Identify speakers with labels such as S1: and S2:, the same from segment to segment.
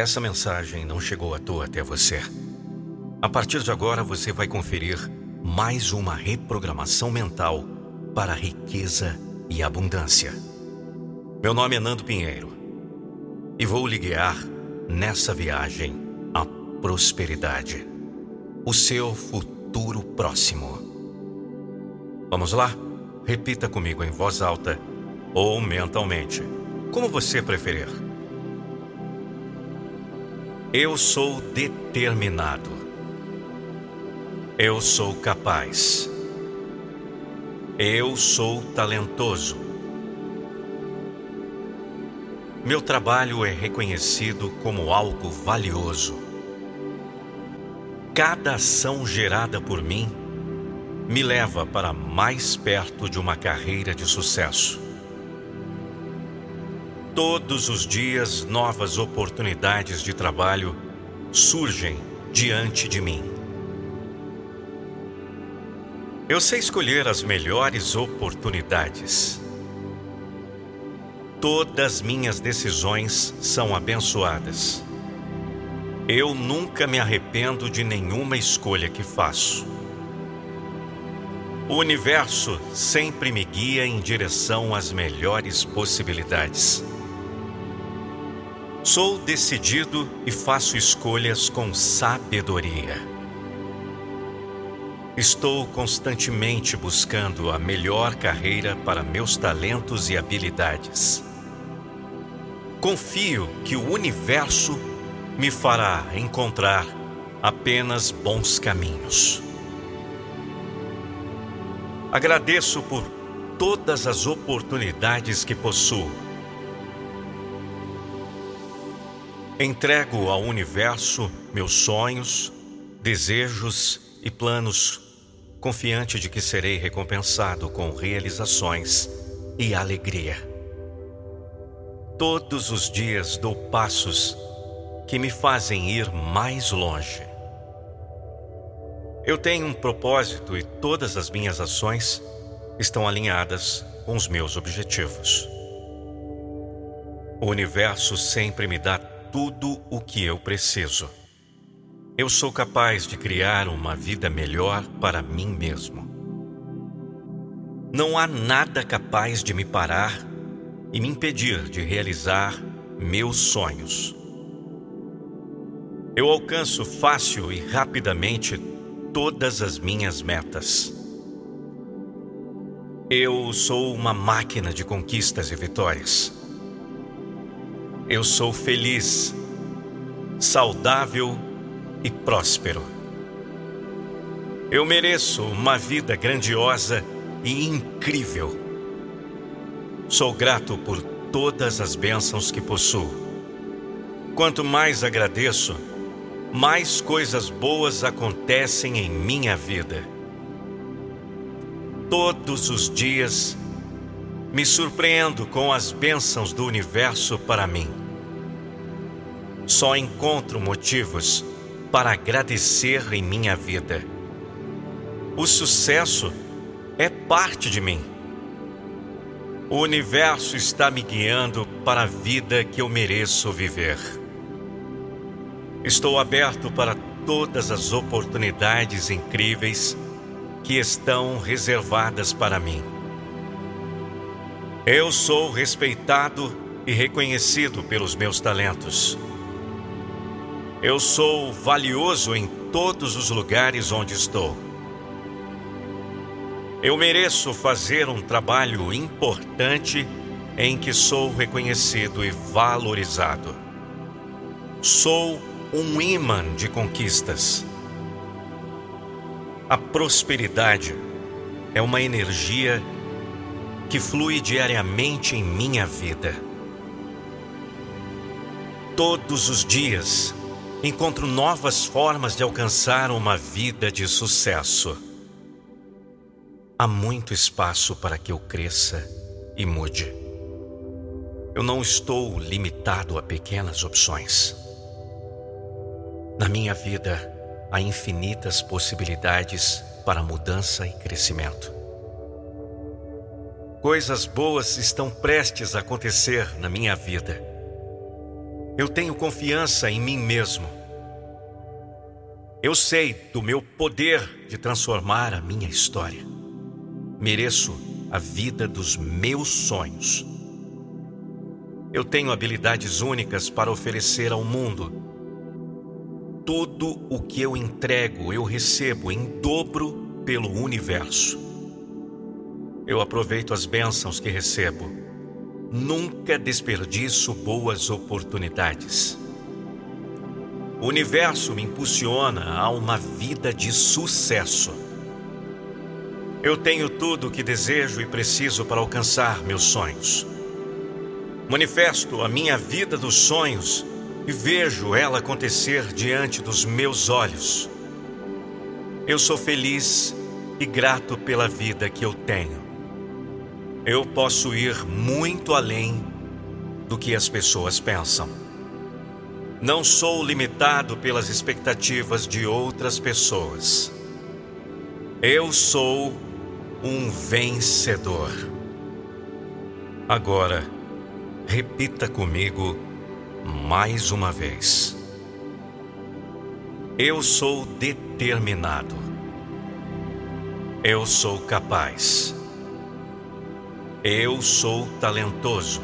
S1: Essa mensagem não chegou à toa até você. A partir de agora você vai conferir mais uma reprogramação mental para riqueza e abundância. Meu nome é Nando Pinheiro e vou lhe guiar nessa viagem à prosperidade, o seu futuro próximo. Vamos lá? Repita comigo em voz alta ou mentalmente, como você preferir. Eu sou determinado. Eu sou capaz. Eu sou talentoso. Meu trabalho é reconhecido como algo valioso. Cada ação gerada por mim me leva para mais perto de uma carreira de sucesso. Todos os dias, novas oportunidades de trabalho surgem diante de mim. Eu sei escolher as melhores oportunidades. Todas minhas decisões são abençoadas. Eu nunca me arrependo de nenhuma escolha que faço. O universo sempre me guia em direção às melhores possibilidades. Sou decidido e faço escolhas com sabedoria. Estou constantemente buscando a melhor carreira para meus talentos e habilidades. Confio que o universo me fará encontrar apenas bons caminhos. Agradeço por todas as oportunidades que possuo Entrego ao universo meus sonhos, desejos e planos, confiante de que serei recompensado com realizações e alegria. Todos os dias dou passos que me fazem ir mais longe. Eu tenho um propósito e todas as minhas ações estão alinhadas com os meus objetivos. O universo sempre me dá tudo o que eu preciso. Eu sou capaz de criar uma vida melhor para mim mesmo. Não há nada capaz de me parar e me impedir de realizar meus sonhos. Eu alcanço fácil e rapidamente todas as minhas metas. Eu sou uma máquina de conquistas e vitórias. Eu sou feliz, saudável e próspero. Eu mereço uma vida grandiosa e incrível. Sou grato por todas as bênçãos que possuo. Quanto mais agradeço, mais coisas boas acontecem em minha vida. Todos os dias, me surpreendo com as bênçãos do universo para mim. Só encontro motivos para agradecer em minha vida. O sucesso é parte de mim. O universo está me guiando para a vida que eu mereço viver. Estou aberto para todas as oportunidades incríveis que estão reservadas para mim. Eu sou respeitado e reconhecido pelos meus talentos. Eu sou valioso em todos os lugares onde estou. Eu mereço fazer um trabalho importante em que sou reconhecido e valorizado. Sou um imã de conquistas. A prosperidade é uma energia que flui diariamente em minha vida. Todos os dias encontro novas formas de alcançar uma vida de sucesso. Há muito espaço para que eu cresça e mude. Eu não estou limitado a pequenas opções. Na minha vida, há infinitas possibilidades para mudança e crescimento. Coisas boas estão prestes a acontecer na minha vida. Eu tenho confiança em mim mesmo. Eu sei do meu poder de transformar a minha história. Mereço a vida dos meus sonhos. Eu tenho habilidades únicas para oferecer ao mundo. Tudo o que eu entrego, eu recebo em dobro pelo universo. Eu aproveito as bênçãos que recebo Nunca desperdiço boas oportunidades. O universo me impulsiona a uma vida de sucesso. Eu tenho tudo o que desejo e preciso para alcançar meus sonhos. Manifesto a minha vida dos sonhos e vejo ela acontecer diante dos meus olhos. Eu sou feliz e grato pela vida que eu tenho eu posso ir muito além do que as pessoas pensam. Não sou limitado pelas expectativas de outras pessoas. Eu sou um vencedor. Agora, repita comigo mais uma vez. Eu sou determinado. Eu sou capaz. Eu sou talentoso.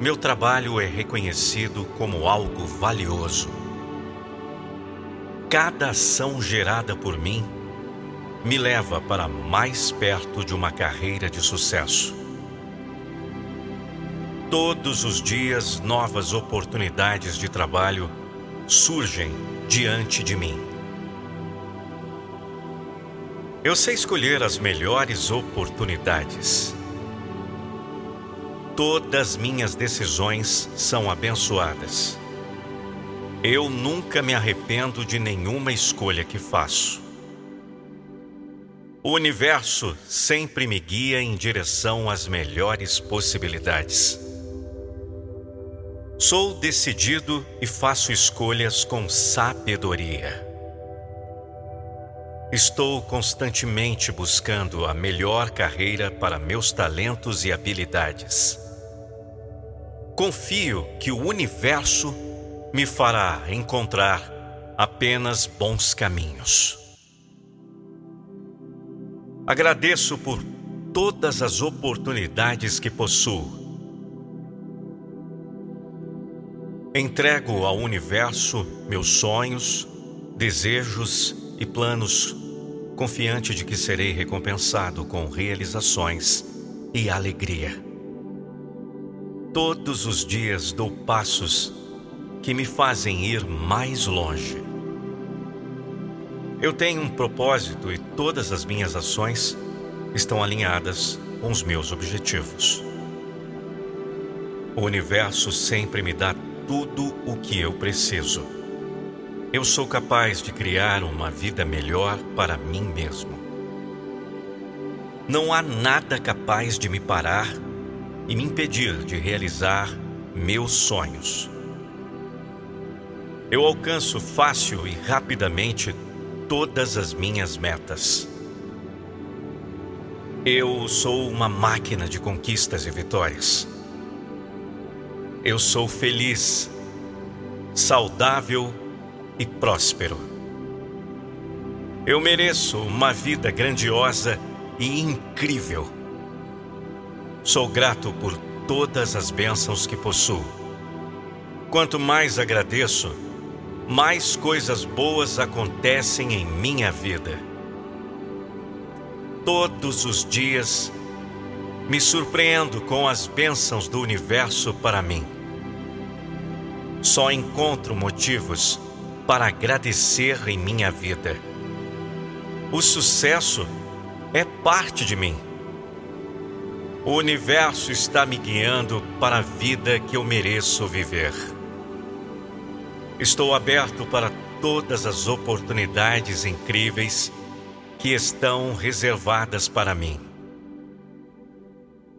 S1: Meu trabalho é reconhecido como algo valioso. Cada ação gerada por mim me leva para mais perto de uma carreira de sucesso. Todos os dias, novas oportunidades de trabalho surgem diante de mim. Eu sei escolher as melhores oportunidades. Todas minhas decisões são abençoadas. Eu nunca me arrependo de nenhuma escolha que faço. O universo sempre me guia em direção às melhores possibilidades. Sou decidido e faço escolhas com sabedoria. Estou constantemente buscando a melhor carreira para meus talentos e habilidades. Confio que o universo me fará encontrar apenas bons caminhos. Agradeço por todas as oportunidades que possuo. Entrego ao universo meus sonhos, desejos e planos, confiante de que serei recompensado com realizações e alegria. Todos os dias dou passos que me fazem ir mais longe. Eu tenho um propósito e todas as minhas ações estão alinhadas com os meus objetivos. O universo sempre me dá tudo o que eu preciso. Eu sou capaz de criar uma vida melhor para mim mesmo. Não há nada capaz de me parar e me impedir de realizar meus sonhos. Eu alcanço fácil e rapidamente todas as minhas metas. Eu sou uma máquina de conquistas e vitórias. Eu sou feliz, saudável e próspero. Eu mereço uma vida grandiosa e incrível. Sou grato por todas as bênçãos que possuo. Quanto mais agradeço, mais coisas boas acontecem em minha vida. Todos os dias me surpreendo com as bênçãos do universo para mim. Só encontro motivos para agradecer em minha vida. O sucesso é parte de mim. O universo está me guiando para a vida que eu mereço viver. Estou aberto para todas as oportunidades incríveis que estão reservadas para mim.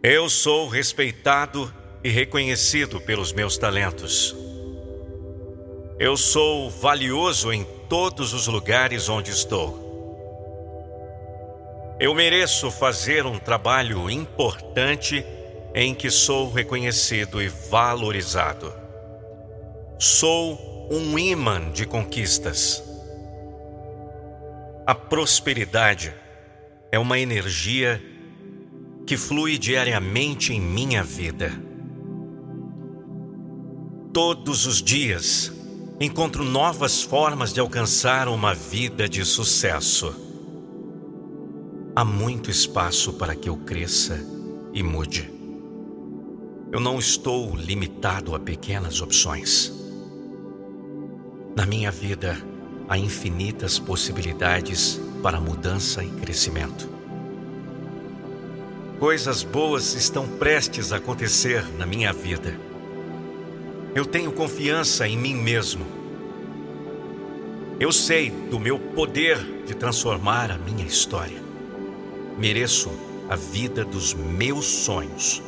S1: Eu sou respeitado e reconhecido pelos meus talentos. Eu sou valioso em todos os lugares onde estou. Eu mereço fazer um trabalho importante em que sou reconhecido e valorizado. Sou um imã de conquistas. A prosperidade é uma energia que flui diariamente em minha vida. Todos os dias encontro novas formas de alcançar uma vida de sucesso. Há muito espaço para que eu cresça e mude. Eu não estou limitado a pequenas opções. Na minha vida, há infinitas possibilidades para mudança e crescimento. Coisas boas estão prestes a acontecer na minha vida. Eu tenho confiança em mim mesmo. Eu sei do meu poder de transformar a minha história. Mereço a vida dos meus sonhos.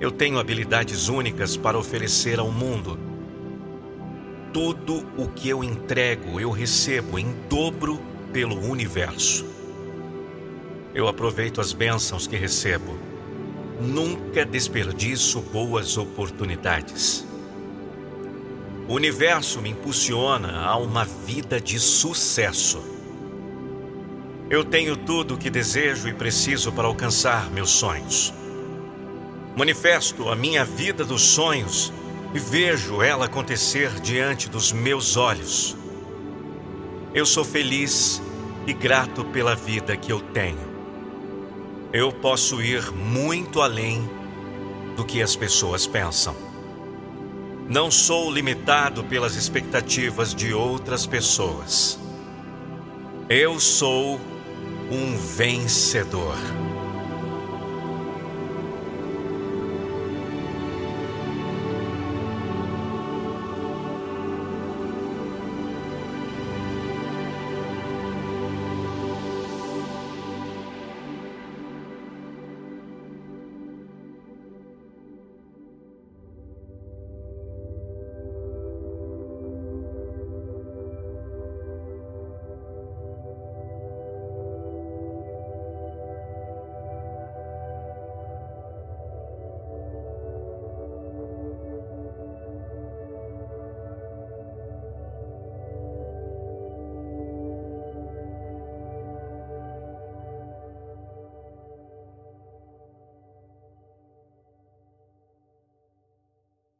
S1: Eu tenho habilidades únicas para oferecer ao mundo. Tudo o que eu entrego, eu recebo em dobro pelo universo. Eu aproveito as bênçãos que recebo. Nunca desperdiço boas oportunidades. O universo me impulsiona a uma vida de sucesso. Eu tenho tudo o que desejo e preciso para alcançar meus sonhos. Manifesto a minha vida dos sonhos e vejo ela acontecer diante dos meus olhos. Eu sou feliz e grato pela vida que eu tenho eu posso ir muito além do que as pessoas pensam. Não sou limitado pelas expectativas de outras pessoas. Eu sou um vencedor.